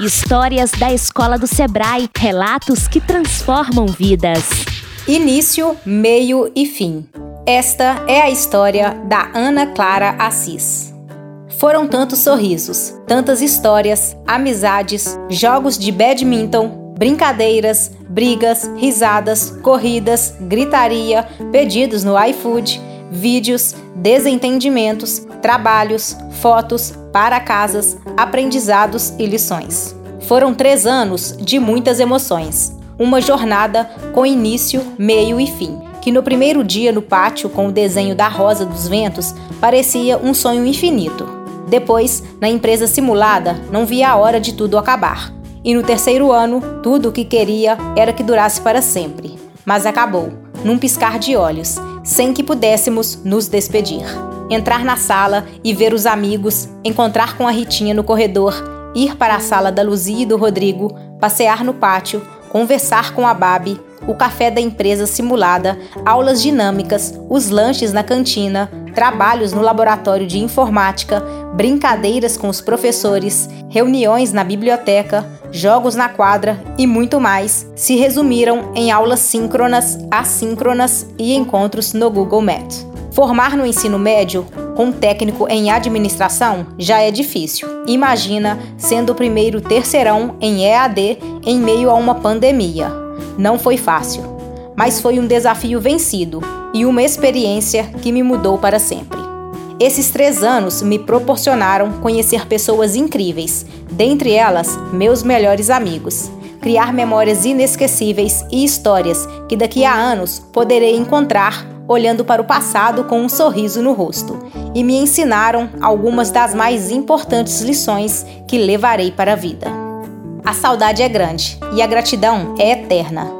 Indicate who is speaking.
Speaker 1: Histórias da Escola do Sebrae, relatos que transformam vidas.
Speaker 2: Início, meio e fim. Esta é a história da Ana Clara Assis. Foram tantos sorrisos, tantas histórias, amizades, jogos de badminton, brincadeiras, brigas, risadas, corridas, gritaria, pedidos no iFood, vídeos, desentendimentos, trabalhos, fotos, para casas, aprendizados e lições. Foram três anos de muitas emoções. Uma jornada com início, meio e fim, que no primeiro dia no pátio com o desenho da Rosa dos Ventos parecia um sonho infinito. Depois, na empresa simulada, não via a hora de tudo acabar. E no terceiro ano, tudo o que queria era que durasse para sempre. Mas acabou, num piscar de olhos, sem que pudéssemos nos despedir. Entrar na sala e ver os amigos, encontrar com a Ritinha no corredor, ir para a sala da Luzia e do Rodrigo, passear no pátio, conversar com a Babi, o café da empresa simulada, aulas dinâmicas, os lanches na cantina, trabalhos no laboratório de informática, brincadeiras com os professores, reuniões na biblioteca, jogos na quadra e muito mais se resumiram em aulas síncronas, assíncronas e encontros no Google Meet. Formar no ensino médio com técnico em administração já é difícil. Imagina sendo o primeiro terceirão em EAD em meio a uma pandemia. Não foi fácil, mas foi um desafio vencido e uma experiência que me mudou para sempre. Esses três anos me proporcionaram conhecer pessoas incríveis, dentre elas, meus melhores amigos. Criar memórias inesquecíveis e histórias que daqui a anos poderei encontrar olhando para o passado com um sorriso no rosto. E me ensinaram algumas das mais importantes lições que levarei para a vida. A saudade é grande e a gratidão é eterna.